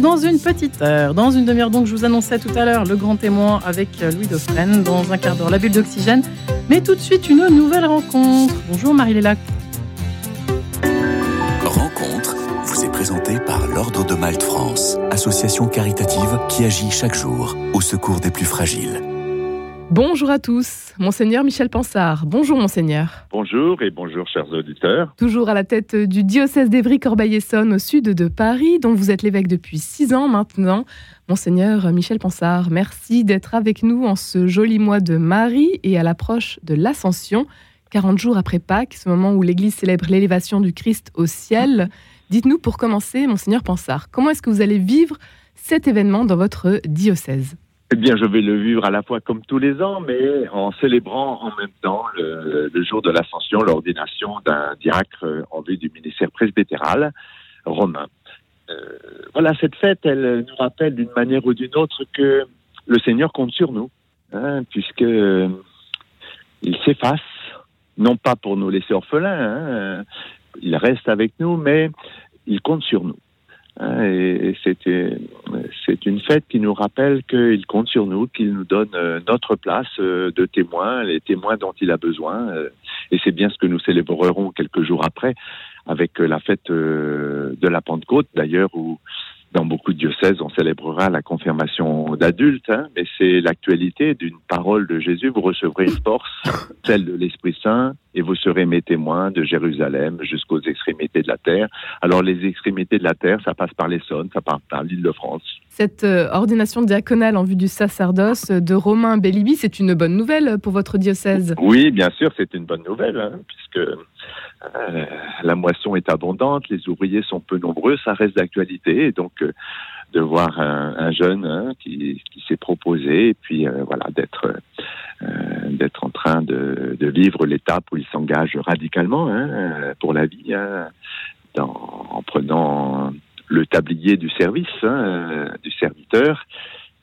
dans une petite heure, dans une demi-heure donc je vous annonçais tout à l'heure le grand témoin avec Louis Dauphren, dans un quart d'heure la bulle d'oxygène, mais tout de suite une nouvelle rencontre. Bonjour Marie-Léla. Rencontre vous est présentée par l'Ordre de Malte France, association caritative qui agit chaque jour au secours des plus fragiles. Bonjour à tous, Monseigneur Michel Pansard. Bonjour Monseigneur. Bonjour et bonjour chers auditeurs. Toujours à la tête du diocèse d'Évry-Corbeil-Essonne au sud de Paris, dont vous êtes l'évêque depuis six ans maintenant. Monseigneur Michel Pansard, merci d'être avec nous en ce joli mois de Marie et à l'approche de l'Ascension, 40 jours après Pâques, ce moment où l'Église célèbre l'élévation du Christ au ciel. Dites-nous pour commencer, Monseigneur Pansard, comment est-ce que vous allez vivre cet événement dans votre diocèse? Eh bien, je vais le vivre à la fois comme tous les ans, mais en célébrant en même temps le, jour de l'Ascension, l'ordination d'un diacre en vue du ministère presbytéral romain. Euh, voilà, cette fête, elle nous rappelle d'une manière ou d'une autre que le Seigneur compte sur nous, hein, puisque il s'efface, non pas pour nous laisser orphelins, hein, il reste avec nous, mais il compte sur nous. Hein, et c'est une fête qui nous rappelle qu'il compte sur nous, qu'il nous donne euh, notre place euh, de témoins, les témoins dont il a besoin. Euh, et c'est bien ce que nous célébrerons quelques jours après avec la fête de la Pentecôte, d'ailleurs, où dans beaucoup de diocèses, on célébrera la confirmation d'adultes, hein, mais c'est l'actualité d'une parole de Jésus. Vous recevrez une force, celle de l'Esprit Saint, et vous serez mes témoins de Jérusalem jusqu'aux extrémités de la terre. Alors les extrémités de la terre, ça passe par l'Essonne, ça passe par l'île de France. Cette euh, ordination diaconale en vue du sacerdoce de Romain Bellibi, c'est une bonne nouvelle pour votre diocèse. Oui, bien sûr, c'est une bonne nouvelle, hein, puisque euh, la moisson est abondante, les ouvriers sont peu nombreux, ça reste d'actualité, et donc euh, de voir un, jeune hein, qui, s'est proposé, et puis voilà, d'être en train de, vivre l'étape où il s'engage radicalement hein, pour la vie, en prenant le tablier du service, hein, du serviteur,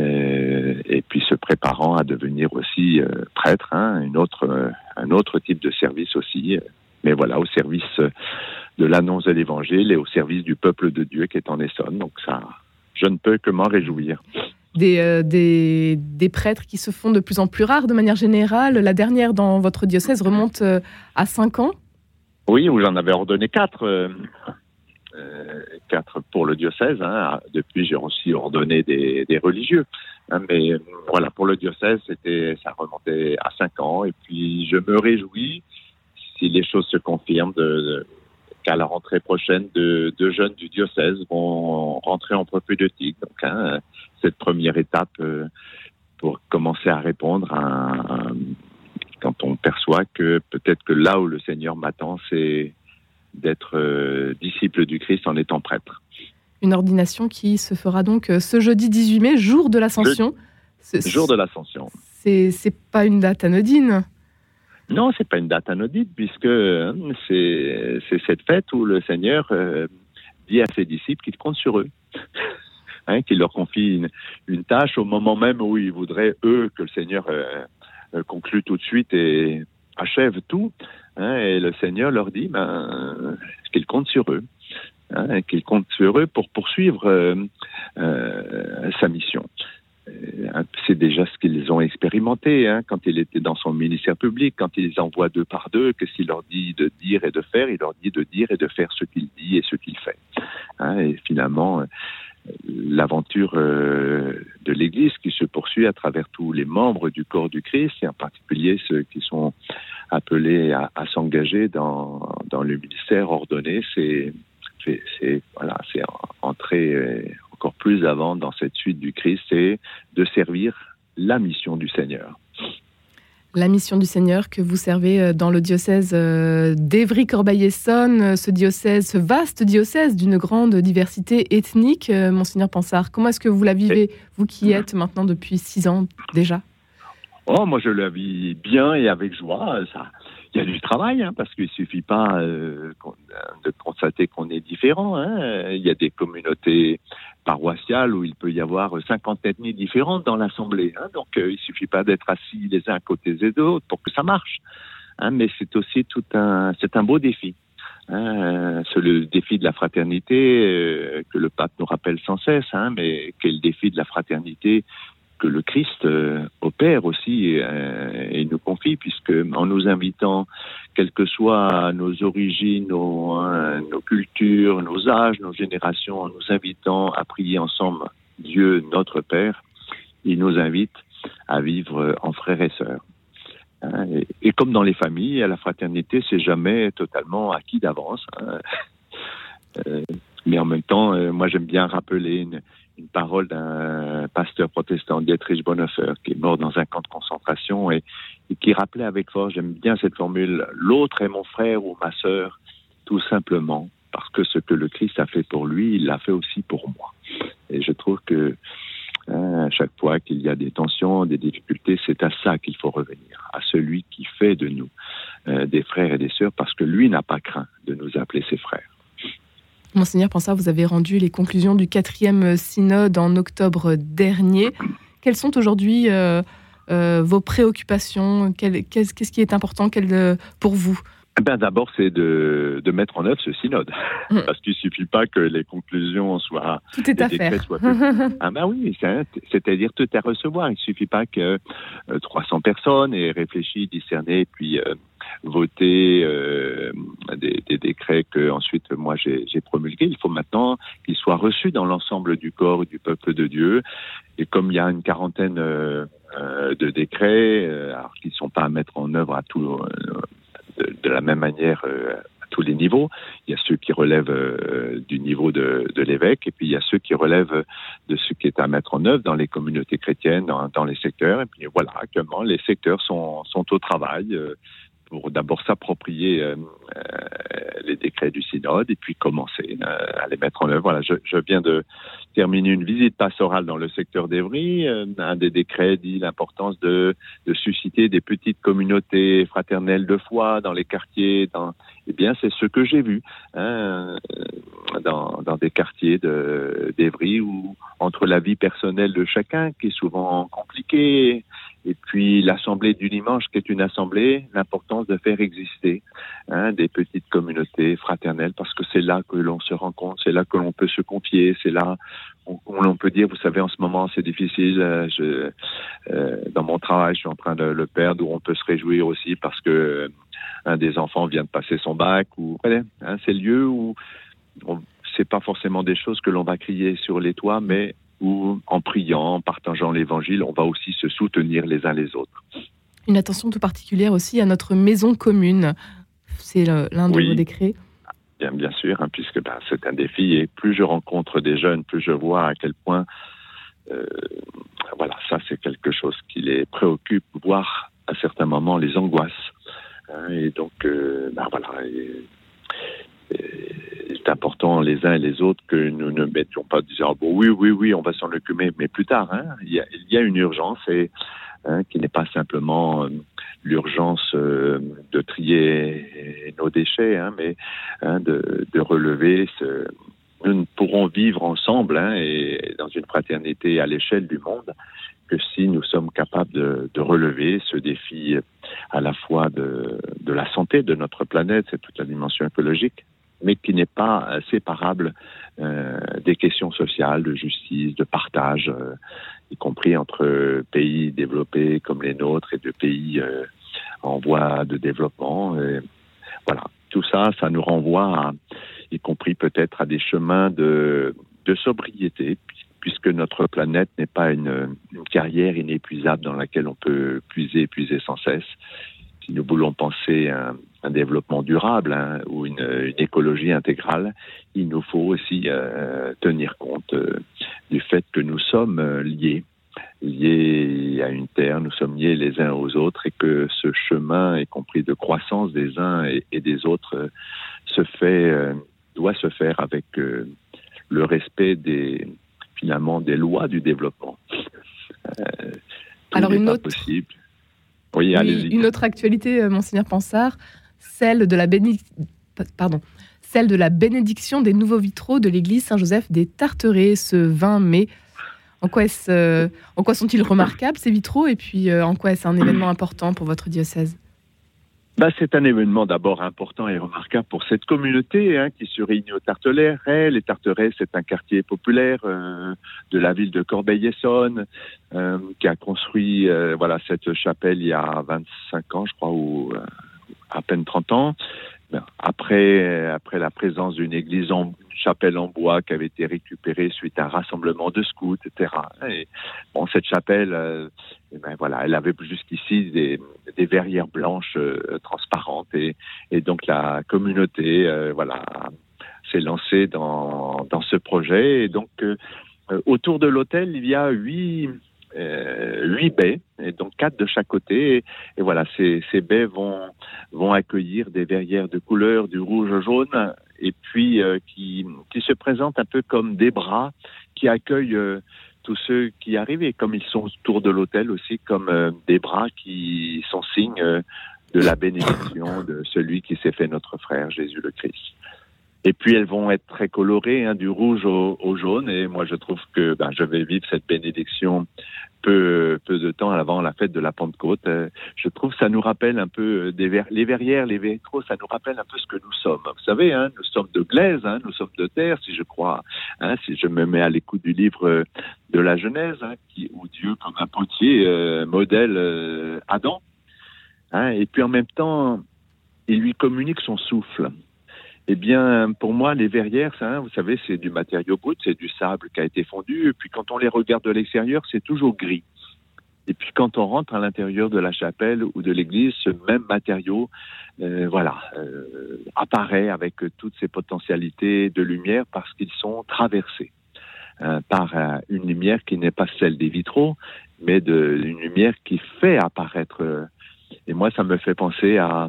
euh, et puis se préparant à devenir aussi euh, prêtre, une autre, un autre type de service aussi, mais voilà, au service de l'annonce de l'Évangile et au service du peuple de Dieu qui est en Essonne. Donc ça, je ne peux que m'en réjouir. Euh, des, des, prêtres qui se font de plus en plus rares de manière générale. La dernière dans votre diocèse remonte euh, à 5 ans Oui, où j'en avais ordonné 4. Euh, pour le diocèse. Hein. Depuis, j'ai aussi ordonné des, religieux. Hein, mais voilà, pour le diocèse, c'était, ça remontait à 5 ans. Et puis, je me réjouis, si les choses se confirment, qu'à la rentrée prochaine, deux, jeunes du diocèse vont rentrer en propédeutique. Donc, hein, cette première étape euh, pour commencer à répondre quand on perçoit que peut-être que là où le Seigneur m'attend, c'est d'être euh, disciple du Christ en étant prêtre. Une ordination qui se fera donc euh, ce jeudi 18 mai, jour de l'Ascension. Jour de l'Ascension. C'est pas une date anodine. Non, c'est pas une date anodine puisque hein, c'est cette fête où le Seigneur euh, dit à ses disciples qu'il compte sur eux, hein, qu'il leur confie une, tâche au moment même où ils voudraient eux que le Seigneur euh, conclue tout de suite et achève tout. Hein, et le Seigneur leur dit ben, qu'il compte sur eux. qu'il compte sur eux pour poursuivre sa mission. Euh, c'est déjà ce qu'ils ont expérimenté hein, quand il était dans son ministère public, quand il les envoie deux par deux, qu'est-ce qu'il leur dit de dire et de faire Il leur dit de dire et de faire ce qu'il dit et ce qu'il fait. Hein, et finalement, euh, l'aventure euh, de l'Église qui se poursuit à travers tous les membres du corps du Christ, et en particulier ceux qui sont appelés à, s'engager dans, le ministère ordonné, c'est voilà, c'est entrer encore plus avant dans cette suite du Christ, c'est de servir la mission du Seigneur. La mission du Seigneur que vous servez euh, dans le diocèse euh, d'Évry-Corbeil-Essonne, euh, ce diocèse, ce vaste diocèse d'une grande diversité ethnique. Monseigneur Pansard, comment est-ce que vous la vivez, vous qui êtes maintenant depuis six ans déjà? Oh, moi je la vis bien et avec joie. Ça, il y a du travail, hein, parce qu'il suffit pas euh, de constater qu'on est différent. Hein. Il y a des communautés paroissiale où il peut y avoir 50 ethnies différentes dans l'assemblée. Hein. donc il suffit pas d'être assis les uns à côté des autres pour que ça marche. Hein, mais c'est aussi tout un, c'est un beau défi. Hein, c'est le défi de la fraternité euh, que le pape nous rappelle sans cesse, hein, mais quel défi de la fraternité que le Christ euh, opère aussi euh, et nous confie, puisque en nous invitant, quelles que soient nos origines, nos, hein, nos cultures, nos âges, nos générations, en nous invitant à prier ensemble Dieu notre Père, il nous invite à vivre en frères et sœurs. Hein, et, comme dans les familles, la fraternité, c'est jamais totalement acquis d'avance. Hein. Euh, mais en même temps, euh, moi j'aime bien rappeler une, une parole d'un pasteur protestant, Dietrich Bonhoeffer, qui est mort dans un camp de concentration et, qui rappelait avec force, j'aime bien cette formule, l'autre est mon frère ou ma sœur, tout simplement parce que ce que le Christ a fait pour lui, il l'a fait aussi pour moi. Et je trouve que Hein, à chaque fois qu'il y a des tensions, des difficultés, c'est à ça qu'il faut revenir, à celui qui fait de nous euh, des frères et des sœurs, parce que lui n'a pas craint de nous appeler ses frères. Monseigneur Pensard, vous avez rendu les conclusions du quatrième synode en octobre dernier. Quelles sont aujourd'hui euh, euh, vos préoccupations? Qu'est-ce qui est important? Pour vous? Ben, D'abord, c'est de, de, mettre en œuvre ce synode. Mm. Parce qu'il ne suffit pas que les conclusions soient. Tout est à faire. Soient ah ben oui, c'est-à-dire tout est à recevoir. Il ne suffit pas que 300 euh, personnes aient réfléchi, discerné, puis euh, voté euh, des, des, décrets que ensuite moi j'ai promulgués. Il faut maintenant qu'ils soient reçus dans l'ensemble du corps du peuple de Dieu. Et comme il y a une quarantaine euh, de décrets, alors qu'ils ne sont pas à mettre en œuvre à tout de, la même manière euh, à tous les niveaux. Il y a ceux qui relèvent euh, du niveau de, de l'évêque et puis il y a ceux qui relèvent de ce qui est à mettre en œuvre dans les communautés chrétiennes, dans, dans les secteurs. Et puis voilà, actuellement, les secteurs sont, sont au travail. Euh, pour d'abord s'approprier euh, les décrets du synode et puis commencer à les mettre en œuvre. Voilà, je, viens de terminer une visite pastorale dans le secteur d'Evry. un des décrets dit l'importance de, susciter des petites communautés fraternelles de foi dans les quartiers. Eh bien, c'est ce que j'ai vu hein, dans, dans des quartiers d'Evry où entre la vie personnelle de chacun, qui est souvent compliquée, et puis l'assemblée du dimanche, qui est une assemblée, l'importance de faire exister hein, des petites communautés fraternelles, parce que c'est là que l'on se rencontre, c'est là que l'on peut se confier, c'est là où l'on peut dire, vous savez, en ce moment c'est difficile, euh, je, euh, dans mon travail, je suis en train de le perdre, où on peut se réjouir aussi parce que euh, un des enfants vient de passer son bac, ou hein, c'est le lieu où c'est pas forcément des choses que l'on va crier sur les toits, mais où, en priant, en partageant l'évangile, on va aussi se soutenir les uns les autres. Une attention tout particulière aussi à notre maison commune. C'est l'un de vos décrets. Bien, bien sûr, hein, puisque ben, c'est un défi. Et plus je rencontre des jeunes, plus je vois à quel point, euh, voilà, ça c'est quelque chose qui les préoccupe, voire à certains moments les angoisse. Hein, et donc, euh, ben, voilà important les uns et les autres que nous ne mettions pas disant bon oui oui oui on va s'en occuper mais plus tard hein, il, y a, une urgence hein, qui n'est pas simplement euh, l'urgence euh, de trier nos déchets hein, mais de, relever ce nous ne pourrons vivre ensemble et dans une fraternité à l'échelle du monde que si nous sommes capables de, relever ce défi à la fois de la santé de notre planète, c'est toute la dimension écologique, mais qui n'est pas euh, séparable euh, des questions sociales, de justice, de partage, euh, y compris entre pays développés comme les nôtres et de pays euh, en voie de développement. Et voilà, tout ça, ça nous renvoie, à, y compris peut-être à des chemins de, de sobriété, puisque notre planète n'est pas une, une, carrière inépuisable dans laquelle on peut puiser, puiser sans cesse. Si nous voulons penser un, un développement durable hein, ou une, une, écologie intégrale, il nous faut aussi euh, tenir compte euh, du fait que nous sommes euh, liés, liés à une terre, nous sommes liés les uns aux autres et que ce chemin, y compris de croissance des uns et, et des autres, euh, se fait, euh, doit se faire avec euh, le respect des finalement des lois du développement. Alors une autre. Possible. Oui, une autre actualité, monseigneur Pansard, celle de la bénédiction pardon, celle de la bénédiction des nouveaux vitraux de l'église Saint-Joseph des Tarterets ce 20 mai. En quoi, euh, quoi sont-ils remarquables ces vitraux et puis euh, en quoi est-ce un événement important pour votre diocèse? Bah, c'est un événement d'abord important et remarquable pour cette communauté hein, qui se réunit au Tartelets. Les Tarterets, c'est un quartier populaire euh, de la ville de Corbeil-Essonne qui a construit voilà cette chapelle il y a 25 ans, je crois, ou à peine 30 ans. Après, après la présence d'une église en chapelle en bois qui avait été récupérée suite à un rassemblement de scouts, etc. Et, bon, cette chapelle, euh, ben, voilà, elle avait jusqu'ici des, des verrières blanches euh, transparentes et, et, donc la communauté, euh, voilà, s'est lancée dans, dans ce projet et donc autour de l'hôtel, il y a huit euh, huit baies, donc quatre de chaque côté. Et, voilà, ces, baies vont, vont accueillir des verrières de couleur du rouge au jaune, et puis euh, qui, qui se présentent un peu comme des bras qui accueillent euh, tous ceux qui arrivent, et comme ils sont autour de l'autel aussi, comme des bras qui sont signes de la bénédiction de celui qui s'est fait notre frère, Jésus le Christ. Et puis elles vont être très colorées, hein, du rouge au, au, jaune. Et moi, je trouve que ben, je vais vivre cette bénédiction peu, peu de temps avant la fête de la Pentecôte. Euh, je trouve que ça nous rappelle un peu euh, des les verrières, les vitraux, ça nous rappelle un peu ce que nous sommes. Vous savez, hein, nous sommes de glaise, hein, nous sommes de terre, si je crois. Hein, si je me mets à l'écoute du livre euh, de la Genèse, hein, qui, où Dieu, comme un potier, euh, modèle euh, Adam. Hein, et puis en même temps, il lui communique son souffle. Eh bien, pour moi, les verrières, ça, vous savez, c'est du matériau brut, c'est du sable qui a été fondu. Et puis, quand on les regarde de l'extérieur, c'est toujours gris. Et puis, quand on rentre à l'intérieur de la chapelle ou de l'église, ce même matériau, euh, voilà, euh, apparaît avec toutes ses potentialités de lumière parce qu'ils sont traversés euh, par euh, une lumière qui n'est pas celle des vitraux, mais de, une lumière qui fait apparaître. Euh, et moi, ça me fait penser à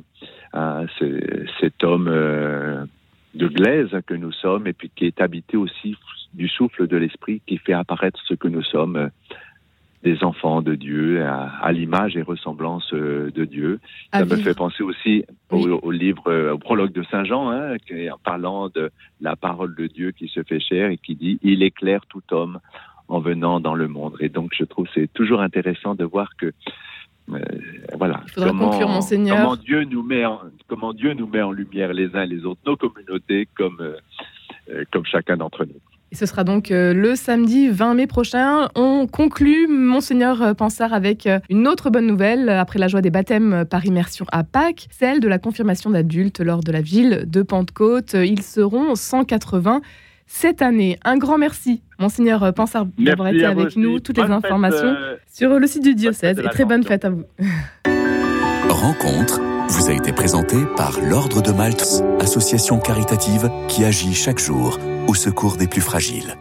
à cet homme euh, de glaise que nous sommes et puis qui est habité aussi du souffle de l'esprit qui fait apparaître ce que nous sommes, euh, des enfants de Dieu, à, à l'image et ressemblance euh, de Dieu. À Ça vivre. me fait penser aussi oui. au, au, livre, au prologue de Saint Jean, hein, qui, en parlant de la parole de Dieu qui se fait chair et qui dit Il éclaire tout homme en venant dans le monde. Et donc, je trouve c'est toujours intéressant de voir que euh, voilà. comment, conclure, Monseigneur. Comment Dieu, nous met en, comment Dieu nous met en lumière les uns les autres, nos communautés, comme, euh, comme chacun d'entre nous. Et ce sera donc euh, le samedi 20 mai prochain. On conclut, Monseigneur Pansard, avec une autre bonne nouvelle. Après la joie des baptêmes par immersion à Pâques, celle de la confirmation d'adultes lors de la ville de Pentecôte. Ils seront 180 cette année. Un grand merci, Monseigneur Pansard, d'avoir été avec aussi. nous. Toutes bonne les informations fête, euh, sur le site du diocèse. Et très bonne fête à vous. Rencontre vous a été présentée par l'Ordre de Malte, association caritative qui agit chaque jour au secours des plus fragiles.